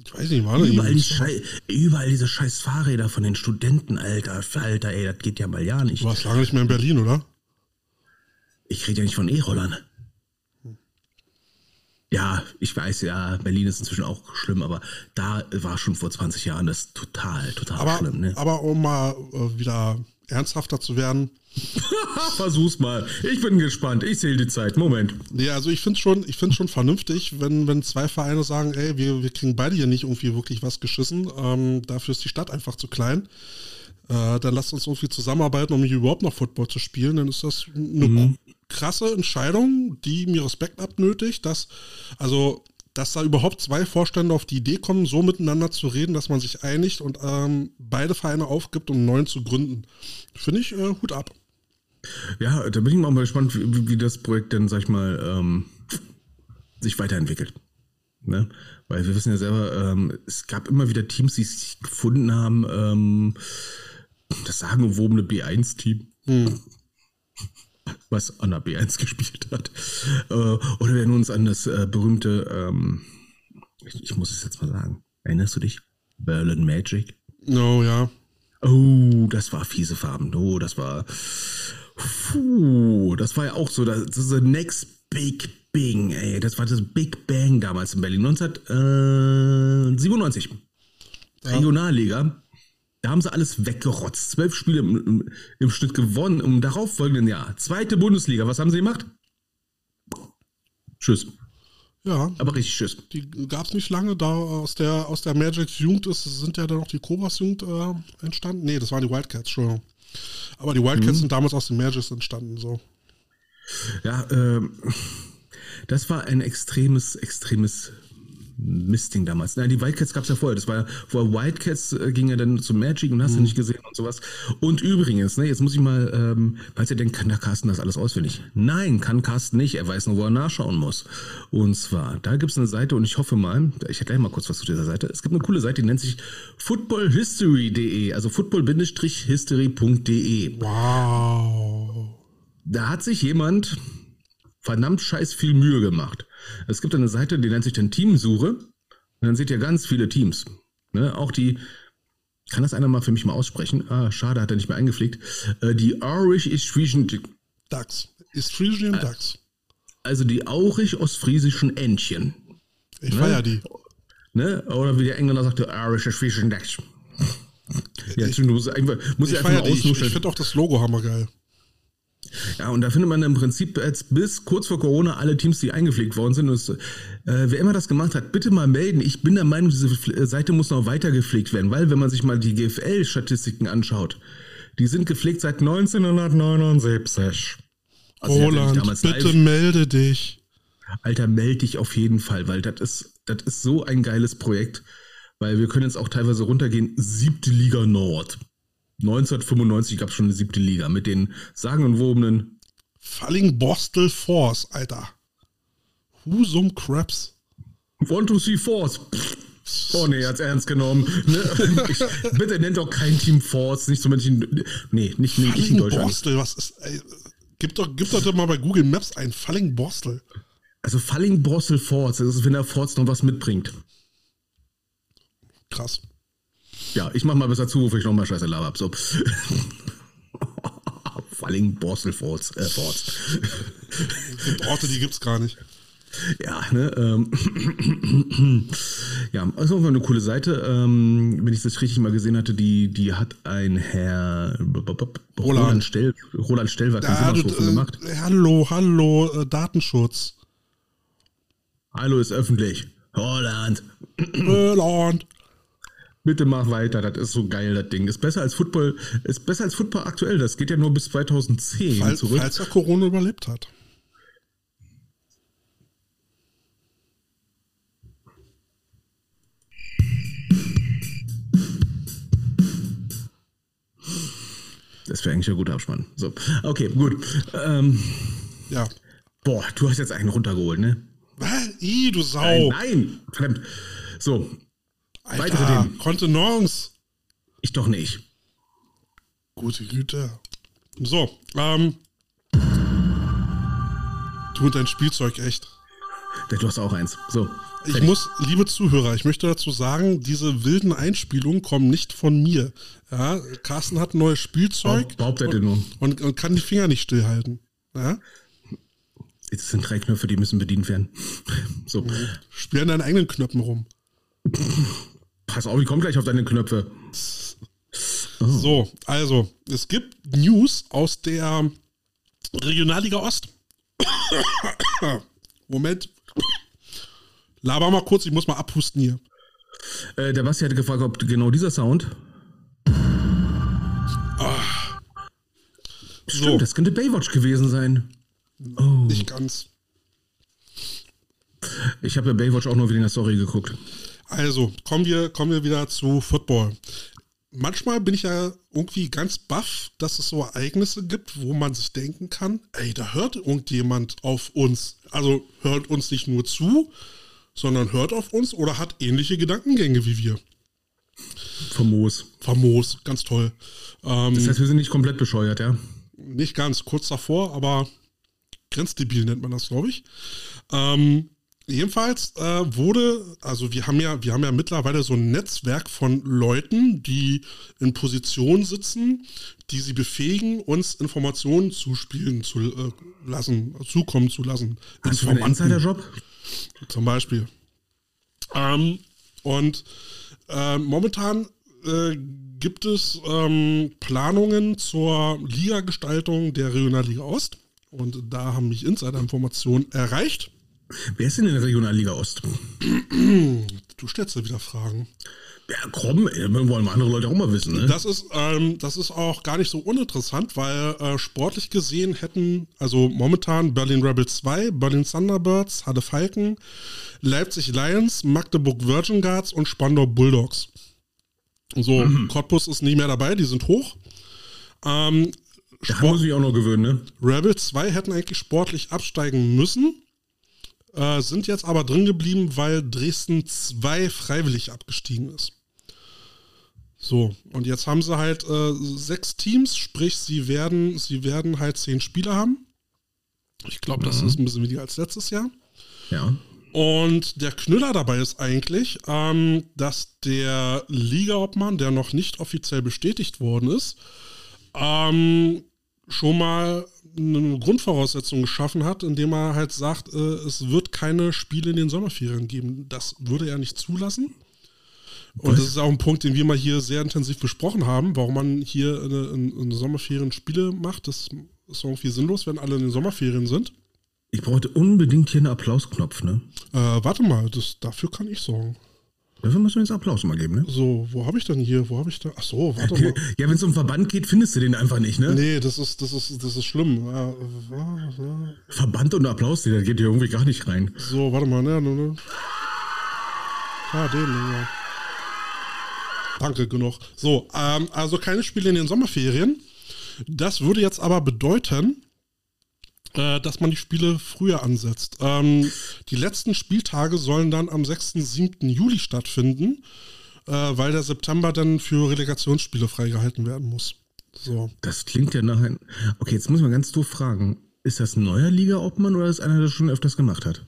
Ich weiß nicht, war überall, die Schei überall diese scheiß Fahrräder von den Studenten, Alter. Alter, ey, das geht ja mal ja nicht. Du warst lange nicht mehr in Berlin, oder? Ich rede ja nicht von E-Rollern. Ja, ich weiß, ja, Berlin ist inzwischen auch schlimm, aber da war schon vor 20 Jahren das total, total aber, schlimm. Ne? Aber um mal äh, wieder ernsthafter zu werden. Versuch's mal. Ich bin gespannt. Ich zähle die Zeit. Moment. Ja, also ich finde schon, ich finde schon vernünftig, wenn, wenn zwei Vereine sagen, ey, wir, wir kriegen beide hier nicht irgendwie wirklich was geschissen. Ähm, dafür ist die Stadt einfach zu klein. Äh, dann lasst uns irgendwie zusammenarbeiten, um hier überhaupt noch Football zu spielen. Dann ist das eine mhm. Krasse Entscheidung, die mir Respekt abnötigt, dass, also dass da überhaupt zwei Vorstände auf die Idee kommen, so miteinander zu reden, dass man sich einigt und ähm, beide Vereine aufgibt, um einen neuen zu gründen. Finde ich äh, Hut ab. Ja, da bin ich mal gespannt, wie, wie das Projekt denn, sag ich mal, ähm, sich weiterentwickelt. Ne? Weil wir wissen ja selber, ähm, es gab immer wieder Teams, die sich gefunden haben, ähm, das sagenumwobene B1-Team. Hm. Was an der B1 gespielt hat. Äh, oder wir erinnern uns an das äh, berühmte, ähm, ich, ich, muss es jetzt mal sagen, erinnerst du dich? Berlin Magic? No, ja. Oh, das war fiese Farben. Oh, das war. Puh, das war ja auch so, das, das ist the next big Bing, ey. Das war das Big Bang damals in Berlin. 1997. Ja. Regionalliga. Da haben sie alles weggerotzt. Zwölf Spiele im, im, im Schnitt gewonnen. Im darauffolgenden Jahr. Zweite Bundesliga. Was haben sie gemacht? Tschüss. Ja. Aber richtig tschüss. Die gab es nicht lange. Da aus der, aus der Magic Jugend ist, sind ja dann noch die Cobras Jugend äh, entstanden. Nee, das waren die Wildcats, schon. Aber die Wildcats mhm. sind damals aus den Magics entstanden, so. Ja, ähm das war ein extremes, extremes Mistding damals. Nein, die Wildcats gab es ja vorher. Das war vor Wildcats äh, ging ja dann zu Magic und hast du mhm. nicht gesehen und sowas. Und übrigens, ne, jetzt muss ich mal, ähm, falls ihr denkt, kann der Carsten das alles auswendig? Nein, kann Carsten nicht. Er weiß nur, wo er nachschauen muss. Und zwar, da gibt es eine Seite und ich hoffe mal, ich erkläre mal kurz was zu dieser Seite. Es gibt eine coole Seite, die nennt sich footballhistory.de, also football-history.de. Wow. Da hat sich jemand verdammt scheiß viel Mühe gemacht. Es gibt eine Seite, die nennt sich dann Teamsuche. Und dann seht ihr ganz viele Teams. Ne? Auch die, kann das einer mal für mich mal aussprechen? Ah, schade, hat er nicht mehr eingepflegt. Äh, die Irish Istresian Ducks. Istresian äh, Ducks. Also die aurisch-ostfriesischen Entchen. Ich ne? feier die. Ne? Oder wie der Engländer sagte, Irish Istresian Ducks. Ja, ich, muss, einfach, muss ich, ich einfach mal Ich, ich finde auch das Logo hammergeil. Ja, und da findet man im Prinzip jetzt bis kurz vor Corona alle Teams, die eingepflegt worden sind. Und, äh, wer immer das gemacht hat, bitte mal melden. Ich bin der Meinung, diese äh, Seite muss noch weiter gepflegt werden, weil wenn man sich mal die GFL-Statistiken anschaut, die sind gepflegt seit 1979. Also Roland, bitte live. melde dich. Alter, melde dich auf jeden Fall, weil das ist, das ist so ein geiles Projekt. Weil wir können jetzt auch teilweise runtergehen, siebte Liga Nord. 1995 gab es schon eine siebte Liga mit den sagenumwobenen Falling Bostel Force, Alter. Husum Craps. One, two, three, Force. Oh nee, hat's ernst genommen. Ne? Ich, bitte nennt doch kein Team Force, nicht so Menschen. Nee, nicht, nicht, nicht in Deutschland. Bostel, was ist. Ey, gib, doch, gib doch mal bei Google Maps ein. Falling Bostel. Also Falling Bostel Force, das ist, wenn der Force noch was mitbringt. Krass. Ja, ich mach mal besser zu, bevor ich nochmal scheiße Lava hab. So. Falling Borstel Forts. Äh, Forts. Orte, die gibt's gar nicht. Ja, ne, ähm, ja, also eine coole Seite. Ähm, wenn ich das richtig mal gesehen hatte, die, die hat ein Herr Roland, Roland Stell, Roland Stellwart ja, du, äh, gemacht. Hallo, hallo, äh, Datenschutz. Hallo ist öffentlich. Roland. Roland. Bitte mach weiter, das ist so geil, das Ding. Ist besser als Football, ist besser als Football aktuell. Das geht ja nur bis 2010 Fall, zurück. Falls er Corona überlebt hat. Das wäre eigentlich ein guter Abspann. So, okay, gut. Ähm, ja. Boah, du hast jetzt einen runtergeholt, ne? Was? I, du Sau. Nein, nein, verdammt. So, Alter, Weitere Themen. Kontenance. Ich doch nicht. Gute Güte. So, ähm. Du und dein Spielzeug, echt. Du hast auch eins. So. Ich muss, liebe Zuhörer, ich möchte dazu sagen, diese wilden Einspielungen kommen nicht von mir. Ja, Carsten hat ein neues Spielzeug. Behauptet er nur. Und, und, kann die Finger nicht stillhalten. Ja? Es sind drei Knöpfe, die müssen bedient werden. So. Spiel an deinen eigenen Knöpfen rum. Pass auf, ich komme gleich auf deine Knöpfe. Oh. So, also, es gibt News aus der Regionalliga Ost. Moment. Laber mal kurz, ich muss mal abhusten hier. Äh, der Basti hatte gefragt, ob genau dieser Sound. Ah. Stimmt, so. das könnte Baywatch gewesen sein. Oh. Nicht ganz. Ich habe ja Baywatch auch nur wegen der Story geguckt. Also, kommen wir, kommen wir wieder zu Football. Manchmal bin ich ja irgendwie ganz baff, dass es so Ereignisse gibt, wo man sich denken kann, ey, da hört irgendjemand auf uns. Also hört uns nicht nur zu, sondern hört auf uns oder hat ähnliche Gedankengänge wie wir. Famos. Famos, ganz toll. Ähm, das heißt, wir sind nicht komplett bescheuert, ja? Nicht ganz, kurz davor, aber grenzdebil nennt man das, glaube ich. Ähm, jedenfalls äh, wurde, also wir haben ja, wir haben ja mittlerweile so ein Netzwerk von Leuten, die in Positionen sitzen, die sie befähigen, uns Informationen zuspielen zu äh, lassen, zukommen zu lassen. Hast du einen Insider-Job? Zum Beispiel. Ähm, und äh, momentan äh, gibt es ähm, Planungen zur Liga-Gestaltung der Regionalliga Ost. Und da haben mich Insider-Informationen erreicht. Wer ist denn in der Regionalliga Ost? Du stellst ja wieder Fragen. Ja, komm, wollen andere Leute auch mal wissen. Ne? Das, ist, ähm, das ist auch gar nicht so uninteressant, weil äh, sportlich gesehen hätten, also momentan Berlin Rebels 2, Berlin Thunderbirds, Halle Falken, Leipzig Lions, Magdeburg Virgin Guards und Spandau Bulldogs. So, mhm. Cottbus ist nicht mehr dabei, die sind hoch. Ähm, da muss ich auch noch gewöhnen, ne? Rebels 2 hätten eigentlich sportlich absteigen müssen, äh, sind jetzt aber drin geblieben, weil Dresden 2 freiwillig abgestiegen ist. So, und jetzt haben sie halt äh, sechs Teams, sprich, sie werden, sie werden halt zehn Spieler haben. Ich glaube, das mhm. ist ein bisschen weniger als letztes Jahr. Ja. Und der Knüller dabei ist eigentlich, ähm, dass der Ligaobmann, der noch nicht offiziell bestätigt worden ist, ähm, schon mal eine Grundvoraussetzung geschaffen hat, indem er halt sagt, äh, es wird keine Spiele in den Sommerferien geben. Das würde er nicht zulassen. Und Was? das ist auch ein Punkt, den wir mal hier sehr intensiv besprochen haben, warum man hier in, in, in Sommerferien Spiele macht. Das ist irgendwie sinnlos, wenn alle in den Sommerferien sind. Ich brauchte unbedingt hier einen Applausknopf, ne? Äh, warte mal, das, dafür kann ich sorgen. Dafür müssen wir jetzt Applaus mal geben, ne? So, wo habe ich denn hier? Wo habe ich da? Ach so, warte mal. Ja, wenn es um Verband geht, findest du den einfach nicht, ne? Nee, das ist, das ist, das ist schlimm. Verband und Applaus, der geht hier irgendwie gar nicht rein. So, warte mal, ne? ne. Ah, den, ja. Danke, genug. So, ähm, also keine Spiele in den Sommerferien. Das würde jetzt aber bedeuten, äh, dass man die Spiele früher ansetzt. Ähm, die letzten Spieltage sollen dann am 6. 7. Juli stattfinden, äh, weil der September dann für Relegationsspiele freigehalten werden muss. So. Das klingt ja nach ein. Okay, jetzt muss man ganz doof fragen. Ist das ein neuer Liga-Obmann oder ist einer, der das schon öfters gemacht hat?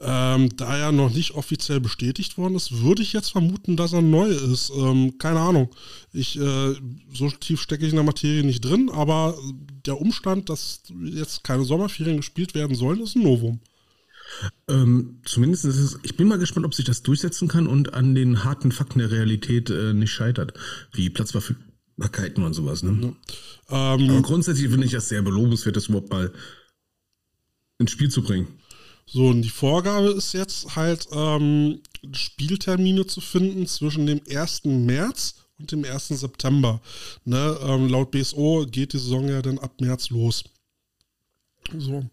Ähm, da er noch nicht offiziell bestätigt worden ist, würde ich jetzt vermuten, dass er neu ist. Ähm, keine Ahnung. Ich, äh, so tief stecke ich in der Materie nicht drin, aber der Umstand, dass jetzt keine Sommerferien gespielt werden sollen, ist ein Novum. Ähm, zumindest ist es, ich bin mal gespannt, ob sich das durchsetzen kann und an den harten Fakten der Realität äh, nicht scheitert. Wie Platzverfügbarkeiten und sowas. Ne? Ja. Ähm, aber grundsätzlich finde ich das sehr belobenswert, das überhaupt mal ins Spiel zu bringen. So, und die Vorgabe ist jetzt halt, ähm, Spieltermine zu finden zwischen dem 1. März und dem 1. September. Ne, ähm, laut BSO geht die Saison ja dann ab März los. So.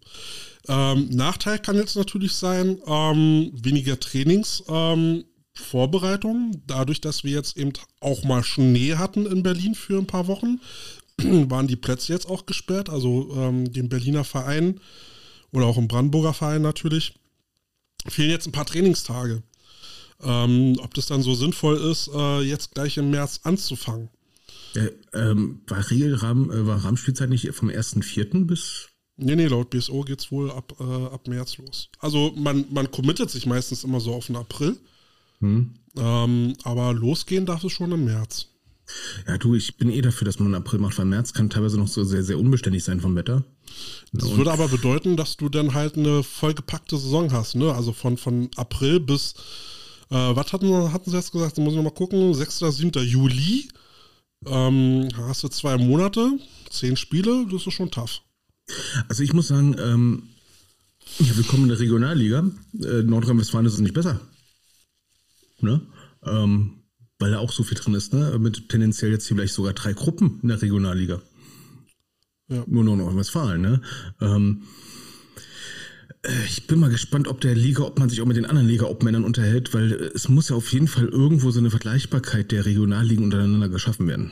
Ähm, Nachteil kann jetzt natürlich sein, ähm, weniger Trainings. Ähm, Vorbereitung, dadurch, dass wir jetzt eben auch mal Schnee hatten in Berlin für ein paar Wochen, waren die Plätze jetzt auch gesperrt. Also ähm, dem Berliner Verein oder auch im Brandenburger Verein natürlich, fehlen jetzt ein paar Trainingstage. Ähm, ob das dann so sinnvoll ist, äh, jetzt gleich im März anzufangen. Äh, ähm, war Regelrahmen, äh, war Rahmenspielzeit nicht vom 1.4. bis. Nee, nee, laut BSO geht es wohl ab, äh, ab März los. Also man, man committet sich meistens immer so auf den April. Hm. Ähm, aber losgehen darf es schon im März. Ja, du, ich bin eh dafür, dass man April macht, weil März kann teilweise noch so sehr, sehr unbeständig sein vom Wetter. Das und würde aber bedeuten, dass du dann halt eine vollgepackte Saison hast, ne? Also von, von April bis, äh, was hatten, hatten sie jetzt gesagt? Da muss ich nochmal gucken, 6. oder 7. Juli. Ähm, hast du zwei Monate, zehn Spiele, das ist schon tough. Also ich muss sagen, ähm, ja, willkommen in der Regionalliga. Äh, Nordrhein-Westfalen ist es nicht besser. Ne? Ähm, weil da auch so viel drin ist, ne? Mit tendenziell jetzt vielleicht sogar drei Gruppen in der Regionalliga. Ja. Nur noch Nordrhein-Westfalen, ne? Ähm, äh, ich bin mal gespannt, ob der Liga, ob man sich auch mit den anderen Liga-Obmännern unterhält, weil es muss ja auf jeden Fall irgendwo so eine Vergleichbarkeit der Regionalligen untereinander geschaffen werden.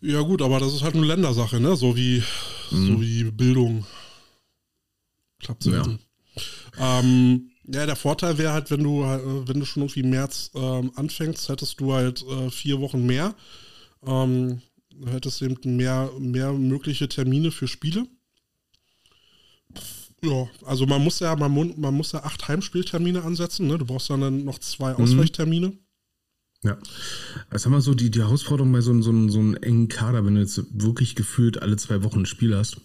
Ja, gut, aber das ist halt eine Ländersache, ne? So wie, mhm. so wie Bildung. Klappt selten. Ja. Ähm, Ja, der Vorteil wäre halt, wenn du, äh, wenn du schon irgendwie im März ähm, anfängst, hättest du halt äh, vier Wochen mehr. Ähm, hättest eben mehr, mehr mögliche Termine für Spiele. Ja, also man muss ja, man, man muss ja acht Heimspieltermine ansetzen, ne? Du brauchst dann noch zwei mhm. Ausweichtermine. Ja. Also haben wir so die, die Herausforderung bei so, so, so einem engen Kader, wenn du jetzt wirklich gefühlt alle zwei Wochen ein Spiel hast,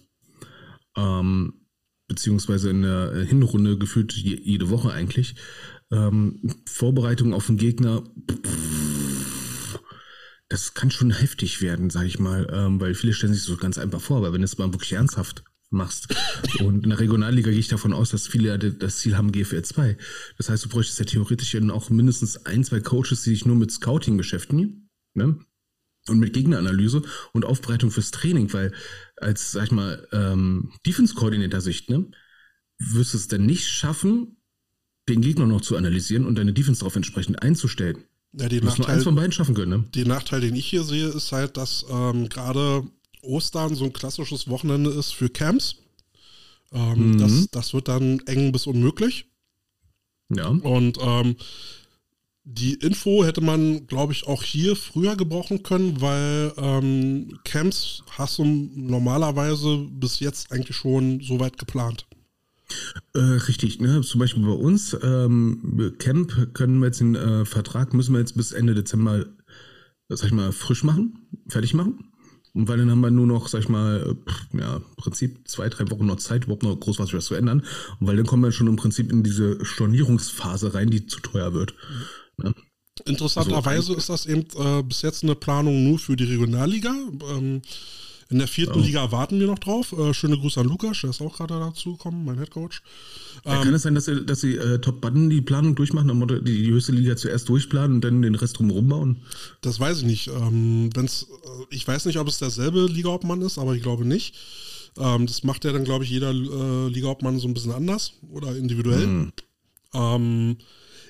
ähm, beziehungsweise in der Hinrunde gefühlt jede Woche eigentlich, ähm, Vorbereitung auf den Gegner, das kann schon heftig werden, sag ich mal, ähm, weil viele stellen sich so ganz einfach vor, aber wenn es mal wirklich ernsthaft machst. Und in der Regionalliga gehe ich davon aus, dass viele das Ziel haben GFL 2. Das heißt, du bräuchtest ja theoretisch auch mindestens ein, zwei Coaches, die sich nur mit Scouting beschäftigen. Ne? Und mit Gegneranalyse und Aufbereitung fürs Training, weil als, sag ich mal, ähm, Defense-Koordinator-Sicht, ne, wirst du es dann nicht schaffen, den Gegner noch zu analysieren und deine Defense darauf entsprechend einzustellen. Ja, den Nachteil, nur eins von beiden schaffen können. Ne? Den Nachteil, den ich hier sehe, ist halt, dass ähm, gerade Ostern so ein klassisches Wochenende ist für Camps. Ähm, mhm. das, das wird dann eng bis unmöglich. Ja. Und ähm, die Info hätte man, glaube ich, auch hier früher gebrauchen können, weil ähm, Camps hast du normalerweise bis jetzt eigentlich schon so weit geplant. Äh, richtig, ne? Zum Beispiel bei uns, ähm, Camp können wir jetzt den äh, Vertrag, müssen wir jetzt bis Ende Dezember, sag ich mal, frisch machen, fertig machen. Und weil dann haben wir nur noch, sag ich mal, ja, im Prinzip zwei, drei Wochen noch Zeit, überhaupt noch groß was zu ändern. Und weil dann kommen wir schon im Prinzip in diese Stornierungsphase rein, die zu teuer wird. Ne? Interessanterweise also, ist das eben äh, bis jetzt eine Planung nur für die Regionalliga. Ähm, in der vierten oh. Liga warten wir noch drauf. Äh, schöne Grüße an Lukas, der ist auch gerade dazu gekommen, mein Headcoach. Ähm, kann es sein, dass sie, dass sie äh, Top Button die Planung durchmachen, die, die höchste Liga zuerst durchplanen und dann den Rest drumherum bauen? Das weiß ich nicht. Ähm, wenn's, äh, ich weiß nicht, ob es derselbe Ligaobmann ist, aber ich glaube nicht. Ähm, das macht ja dann, glaube ich, jeder äh, Ligaobmann so ein bisschen anders oder individuell. Mhm. Ähm,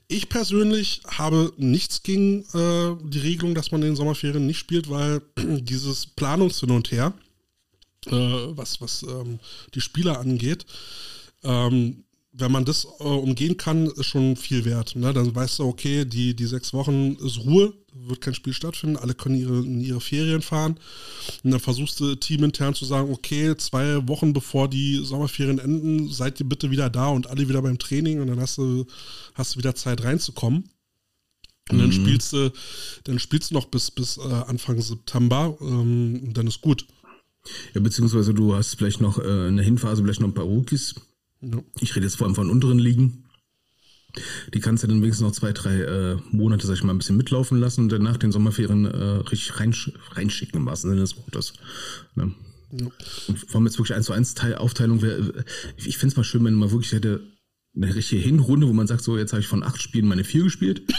ich persönlich habe nichts gegen äh, die Regelung, dass man in den Sommerferien nicht spielt, weil dieses Planungshin und Her, äh, was, was ähm, die Spieler angeht, ähm, wenn man das äh, umgehen kann, ist schon viel wert. Ne? Dann weißt du, okay, die, die sechs Wochen ist Ruhe, wird kein Spiel stattfinden, alle können ihre, in ihre Ferien fahren. Und dann versuchst du teamintern zu sagen, okay, zwei Wochen bevor die Sommerferien enden, seid ihr bitte wieder da und alle wieder beim Training und dann hast du, hast du wieder Zeit reinzukommen. Und dann mhm. spielst du, dann spielst du noch bis, bis äh, Anfang September ähm, und dann ist gut. Ja, beziehungsweise du hast vielleicht noch äh, in der Hinphase vielleicht noch ein paar Rookies, ja. Ich rede jetzt vor allem von unteren Ligen. Die kannst du dann wenigstens noch zwei, drei äh, Monate, sag ich mal, ein bisschen mitlaufen lassen und dann nach den Sommerferien äh, richtig reinsch reinschicken, im wahrsten Sinne des Wortes. Ne? Ja. Und vor allem jetzt wirklich 1 zu 1 Teil, Aufteilung wäre, ich finde es mal schön, wenn man wirklich hätte eine richtige Hinrunde, wo man sagt, so, jetzt habe ich von acht Spielen meine vier gespielt.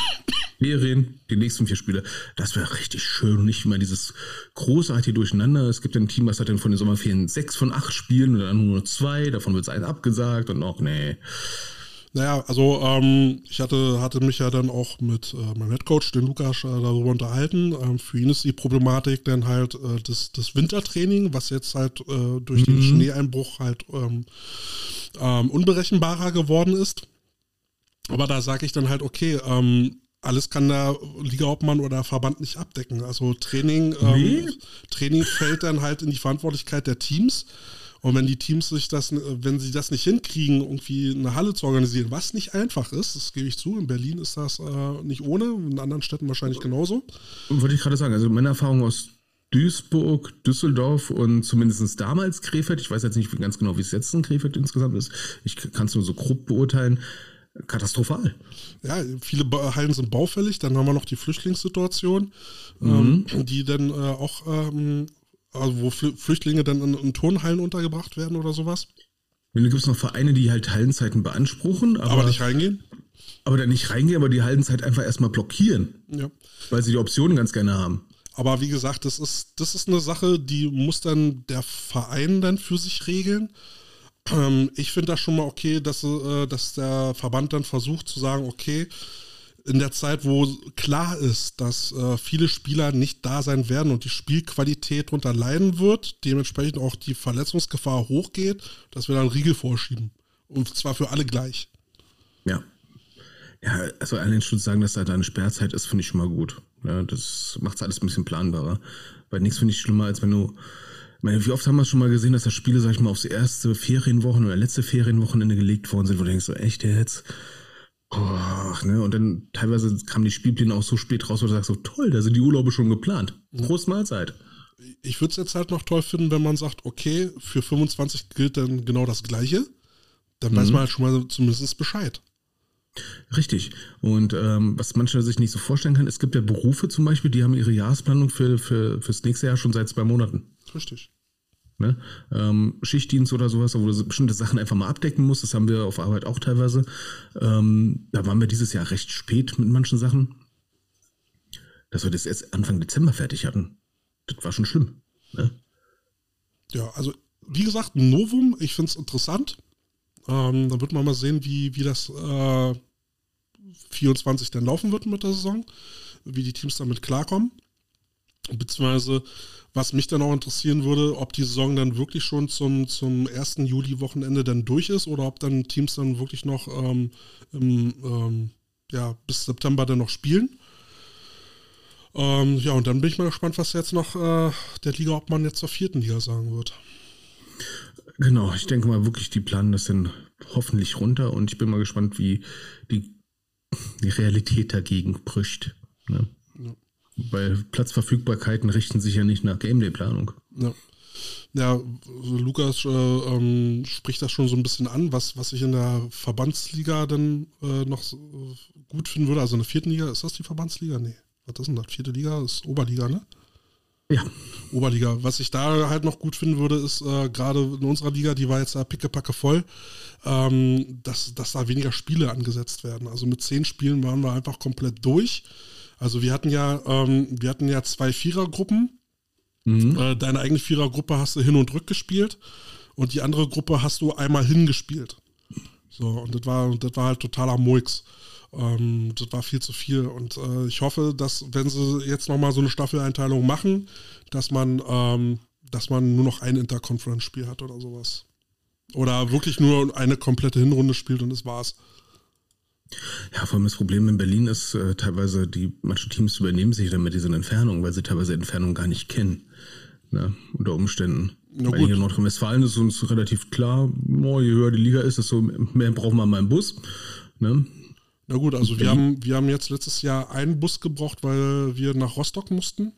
Serien, die nächsten vier Spiele. Das wäre richtig schön und nicht immer dieses großartige Durcheinander. Es gibt ein Team, was hat dann von den Sommerferien sechs von acht Spielen und dann nur zwei, davon wird es eins abgesagt und auch, nee. Naja, also ähm, ich hatte, hatte mich ja dann auch mit äh, meinem Headcoach, den Lukas, äh, darüber unterhalten. Ähm, für ihn ist die Problematik dann halt äh, das, das Wintertraining, was jetzt halt äh, durch mhm. den Schneeeinbruch halt ähm, ähm, unberechenbarer geworden ist. Aber da sage ich dann halt, okay, ähm, alles kann der Ligaobmann oder Verband nicht abdecken. Also Training, ähm, nee. Training fällt dann halt in die Verantwortlichkeit der Teams. Und wenn die Teams sich das, wenn sie das nicht hinkriegen, irgendwie eine Halle zu organisieren, was nicht einfach ist, das gebe ich zu, in Berlin ist das äh, nicht ohne, in anderen Städten wahrscheinlich genauso. Wollte ich gerade sagen, also meine Erfahrung aus Duisburg, Düsseldorf und zumindest damals Krefeld, ich weiß jetzt nicht ganz genau, wie es jetzt in Krefeld insgesamt ist, ich kann es nur so grob beurteilen, katastrophal. Ja, viele Hallen sind baufällig. Dann haben wir noch die Flüchtlingssituation, mhm. ähm, die dann äh, auch, ähm, also wo Flüchtlinge dann in, in, Turnhallen untergebracht werden oder sowas. Und dann gibt es noch Vereine, die halt Hallenzeiten beanspruchen, aber, aber nicht reingehen. Aber dann nicht reingehen, aber die Hallenzeit einfach erstmal blockieren. Ja. Weil sie die Optionen ganz gerne haben. Aber wie gesagt, das ist, das ist eine Sache, die muss dann der Verein dann für sich regeln. Ähm, ich finde das schon mal okay, dass, äh, dass der Verband dann versucht zu sagen, okay, in der Zeit, wo klar ist, dass äh, viele Spieler nicht da sein werden und die Spielqualität darunter leiden wird, dementsprechend auch die Verletzungsgefahr hochgeht, dass wir dann Riegel vorschieben. Und zwar für alle gleich. Ja. Ja, also allein schon sagen, dass da eine Sperrzeit ist, finde ich schon mal gut. Ja, das macht es alles ein bisschen planbarer. Weil nichts finde ich schlimmer, als wenn du. Ich meine, wie oft haben wir schon mal gesehen, dass da Spiele, sag ich mal, aufs erste Ferienwochen oder letzte Ferienwochenende gelegt worden sind, wo du denkst, so echt jetzt? Oh, ne? Und dann teilweise kamen die Spielpläne auch so spät raus, wo du sagst, so toll, da sind die Urlaube schon geplant. Prost Mahlzeit. Ich würde es jetzt halt noch toll finden, wenn man sagt, okay, für 25 gilt dann genau das Gleiche. Dann weiß man halt schon mal zumindest Bescheid. Richtig. Und ähm, was manche sich nicht so vorstellen kann, es gibt ja Berufe zum Beispiel, die haben ihre Jahresplanung für, für, fürs nächste Jahr schon seit zwei Monaten. Richtig. Ne? Ähm, Schichtdienst oder sowas, wo du bestimmte Sachen einfach mal abdecken musst. Das haben wir auf Arbeit auch teilweise. Ähm, da waren wir dieses Jahr recht spät mit manchen Sachen. Dass wir das erst Anfang Dezember fertig hatten. Das war schon schlimm. Ne? Ja, also wie gesagt, ein Novum, ich finde es interessant. Ähm, da wird man mal sehen, wie, wie das äh, 24 dann laufen wird mit der Saison, wie die Teams damit klarkommen. Beziehungsweise, was mich dann auch interessieren würde, ob die Saison dann wirklich schon zum, zum 1. Juli-Wochenende dann durch ist oder ob dann Teams dann wirklich noch ähm, im, ähm, ja, bis September dann noch spielen. Ähm, ja, und dann bin ich mal gespannt, was jetzt noch äh, der Liga, ob man jetzt zur vierten Liga sagen wird. Genau, ich denke mal wirklich, die planen das dann hoffentlich runter und ich bin mal gespannt, wie die, die Realität dagegen bricht. Ne? Weil Platzverfügbarkeiten richten sich ja nicht nach Game Day Planung. Ja. Ja, Lukas äh, ähm, spricht das schon so ein bisschen an, was, was ich in der Verbandsliga dann äh, noch so gut finden würde. Also in der vierten Liga, ist das die Verbandsliga? Nee. Was ist denn das? Vierte Liga ist Oberliga, ne? Ja. Oberliga. Was ich da halt noch gut finden würde, ist äh, gerade in unserer Liga, die war jetzt da pickepacke voll, ähm, dass, dass da weniger Spiele angesetzt werden. Also mit zehn Spielen waren wir einfach komplett durch. Also wir hatten ja, ähm, wir hatten ja zwei Vierergruppen. Mhm. Äh, deine eigene Vierergruppe hast du hin und rück gespielt und die andere Gruppe hast du einmal hingespielt. So, und das war, das war halt totaler Murks. Ähm, das war viel zu viel. Und äh, ich hoffe, dass, wenn sie jetzt nochmal so eine Staffeleinteilung machen, dass man, ähm, dass man nur noch ein Interconference-Spiel hat oder sowas. Oder wirklich nur eine komplette Hinrunde spielt und das war's. Ja, vor allem das Problem in Berlin ist äh, teilweise, die manche Teams übernehmen sich dann mit diesen Entfernungen, weil sie teilweise Entfernungen gar nicht kennen. Ne, unter Umständen. Na Weil hier in Nordrhein-Westfalen ist uns relativ klar, oh, je höher die Liga ist, desto mehr braucht man mal einen Bus. Ne? Na gut, also wir haben, wir haben jetzt letztes Jahr einen Bus gebraucht, weil wir nach Rostock mussten.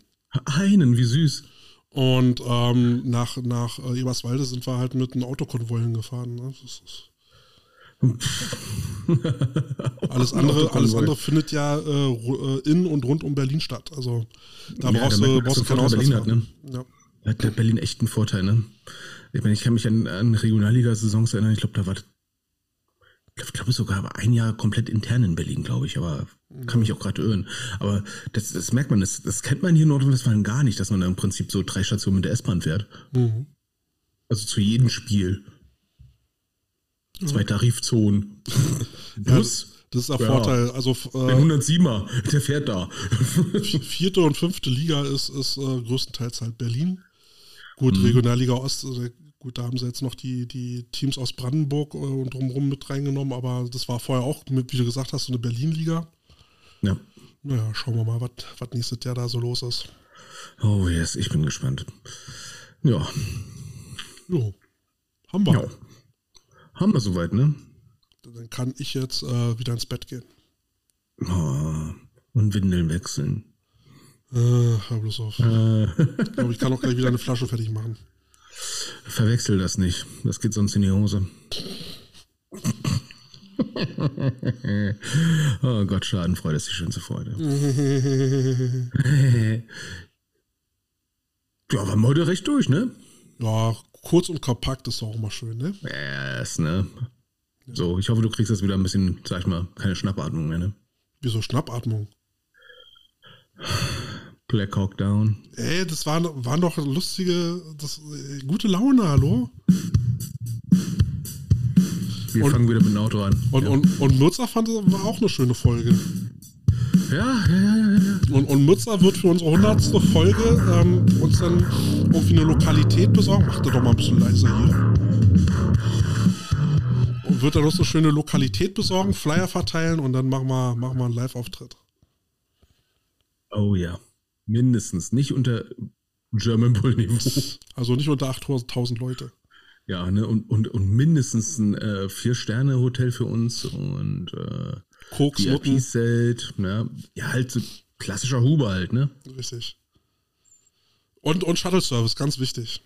Einen, wie süß. Und ähm, nach, nach äh, Eberswalde sind wir halt mit einem Autokonvoi hingefahren. Ne? Alles, andere, alles andere findet ja äh, äh, in und rund um Berlin statt. Also da ja, brauchst du, brauchst du keinen Berlin hat, ne? ja. Hat Berlin echt einen Vorteil, ne? Ich meine, ich kann mich an, an Regionalliga-Saisons erinnern, ich glaube, da war ich glaube sogar ein Jahr komplett intern in Berlin, glaube ich, aber kann mich auch gerade irren. Aber das, das merkt man, das, das kennt man hier in Nordrhein-Westfalen gar nicht, dass man im Prinzip so drei Stationen mit der S-Bahn fährt. Mhm. Also zu jedem Spiel. Zwei Tarifzonen. Bus. Ja, das ist der ja. Vorteil. Also, äh, der 107er, der fährt da. vierte und fünfte Liga ist, ist äh, größtenteils halt Berlin. Gut, mhm. Regionalliga Ost, also Gut, da haben sie jetzt noch die, die Teams aus Brandenburg äh, und drumherum mit reingenommen, aber das war vorher auch, wie du gesagt hast, so eine Berlin-Liga. Ja. Naja, schauen wir mal, was nächstes Jahr da so los ist. Oh yes, ich bin gespannt. Ja. Jo. Haben wir. Ja. Haben wir soweit, ne? Dann kann ich jetzt äh, wieder ins Bett gehen. Oh, und Windeln wechseln. Äh, hör bloß auf. Äh. Ich glaube, ich kann auch gleich wieder eine Flasche fertig machen. Verwechsel das nicht. Das geht sonst in die Hose. oh Gott, Schadenfreude ist die schönste Freude. ja, waren wir heute recht durch, ne? Ja, kurz und kompakt ist auch immer schön, ne? Yes, ne? So, ich hoffe, du kriegst jetzt wieder ein bisschen, sag ich mal, keine Schnappatmung mehr, ne? Wieso Schnappatmung? Black Hawk Down. Ey, das waren, waren doch lustige, das, gute Laune, hallo? Wir und, fangen wieder mit dem Auto an. Und, ja. und, und Mürzer fand war auch eine schöne Folge. Ja, ja, ja, ja. ja. Und, und Mürzer wird für unsere hundertste Folge ähm, uns dann irgendwie eine Lokalität besorgen. Mach doch mal ein bisschen leiser hier. wird dann noch so schöne Lokalität besorgen, Flyer verteilen und dann machen wir, machen wir einen Live-Auftritt. Oh ja. Mindestens. Nicht unter German Bull Niveau. Also nicht unter 8000 Leute. Ja, ne, und, und, und mindestens ein äh, Vier-Sterne-Hotel für uns und äh, Koks. VIP-Zelt, ne? Ja, halt so klassischer Huber halt, ne? Richtig. Und, und Shuttle-Service, ganz wichtig.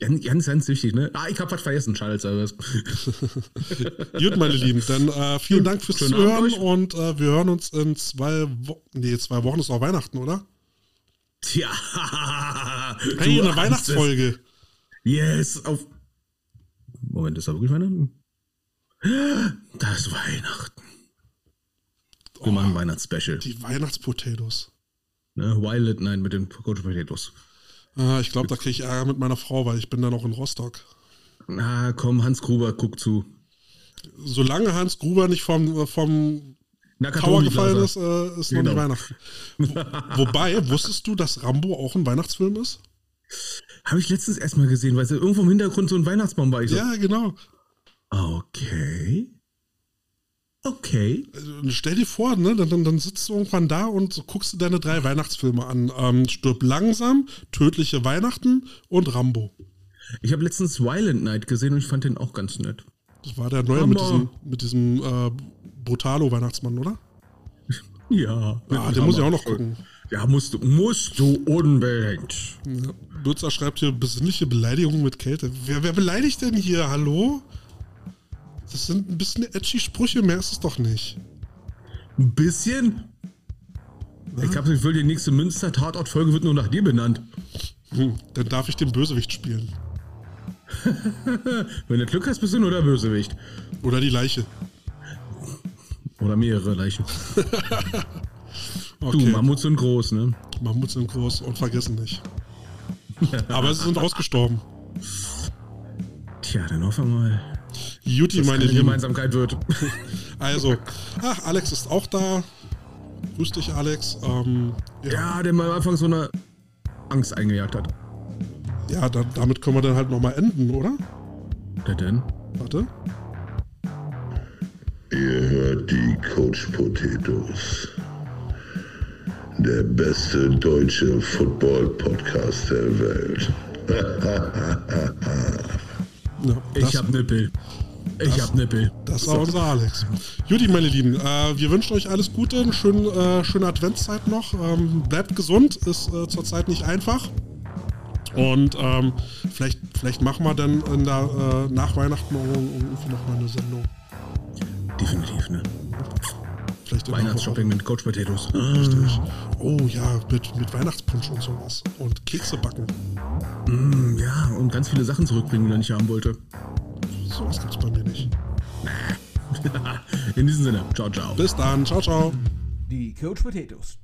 Ganz, ganz, ganz wichtig, ne? Ah, ich hab was vergessen, Shuttle-Service. Gut, meine Lieben, dann äh, vielen Dank fürs Schönen Zuhören und äh, wir hören uns in zwei Wochen. Nee, zwei Wochen ist auch Weihnachten, oder? Tja. Hey, eine Weihnachtsfolge. es. Yes, auf. Moment, ist da wirklich Weihnachten? Das ist Weihnachten. Wir machen ein Weihnachtsspecial. Die Weihnachtspotatoes. Ne? Violet Night mit den Coach Potatoes. Ah, ich glaube, da kriege ich Ärger mit meiner Frau, weil ich bin dann noch in Rostock. Na komm, Hans Gruber, guck zu. Solange Hans Gruber nicht vom, vom Tower gefallen ist, äh, ist noch Genau. nicht Weihnachten. Wo, wobei, wusstest du, dass Rambo auch ein Weihnachtsfilm ist? Habe ich letztens erstmal gesehen, weil es irgendwo im Hintergrund so ein Weihnachtsbaum war. Ich so, Ja, genau. okay. Okay. Also, stell dir vor, ne, dann, dann, sitzt du irgendwann da und guckst du deine drei Weihnachtsfilme an. Ähm, Stirb langsam, Tödliche Weihnachten und Rambo. Ich habe letztens Violent Night gesehen und ich fand den auch ganz nett. Das war der neue mit diesem, mit diesem äh, Brutalo-Weihnachtsmann, oder? Ja. Ah, den muss ich auch noch gucken. Ja, musst du, musst du unbedingt. Ja. Bürzer schreibt hier besinnliche Beleidigungen mit Kälte. Wer, wer beleidigt denn hier? Hallo? Das sind ein bisschen edgy Sprüche, mehr ist es doch nicht. Ein bisschen? Ich habe das Gefühl, die nächste Münster-Tatort-Folge wird nur nach dir benannt. Hm, dann darf ich den Bösewicht spielen. Wenn du Glück hast, bist du nur der Bösewicht. Oder die Leiche. Oder mehrere Leichen. Du, Okay. Mammuts sind groß, ne? Mammuts sind groß und vergessen nicht. Aber sie sind ausgestorben. Tja, dann hoffen wir mal, Juti, meine eine Lieben. Gemeinsamkeit wird. Also, ach, Alex ist auch da. Grüß dich, Alex. Ähm, ja, Ja, der mal am Anfang so eine Angst eingejagt hat. ja da, damit können wir dann halt nochmal enden, oder? Der denn? Warte. Ihr hört die Coach Potatoes. Der beste deutsche Football-Podcast der Welt. Ja, Ich hab Nippel. Ich das- hab Nippel. das war unser Alex. Juti, meine Lieben, äh, wir wünschen euch alles Gute, eine schöne, äh, schöne Adventszeit noch. Ähm, bleibt gesund, ist äh, zurzeit nicht einfach. Und ähm, vielleicht, vielleicht machen wir dann in der, äh, nach Weihnachten irgendwie noch mal eine Sendung. Definitiv, ne? Vielleicht. Weihnachtsshopping mit Coach Potatoes. Richtig. Oh ja, mit, mit Weihnachtspunsch und sowas. Und Kekse backen. Mm, ja, und ganz viele Sachen zurückbringen, die er nicht haben wollte. Sowas gibt's bei mir nicht. In diesem Sinne, ciao, ciao. Bis dann. Ciao, ciao. Die Coach Potatoes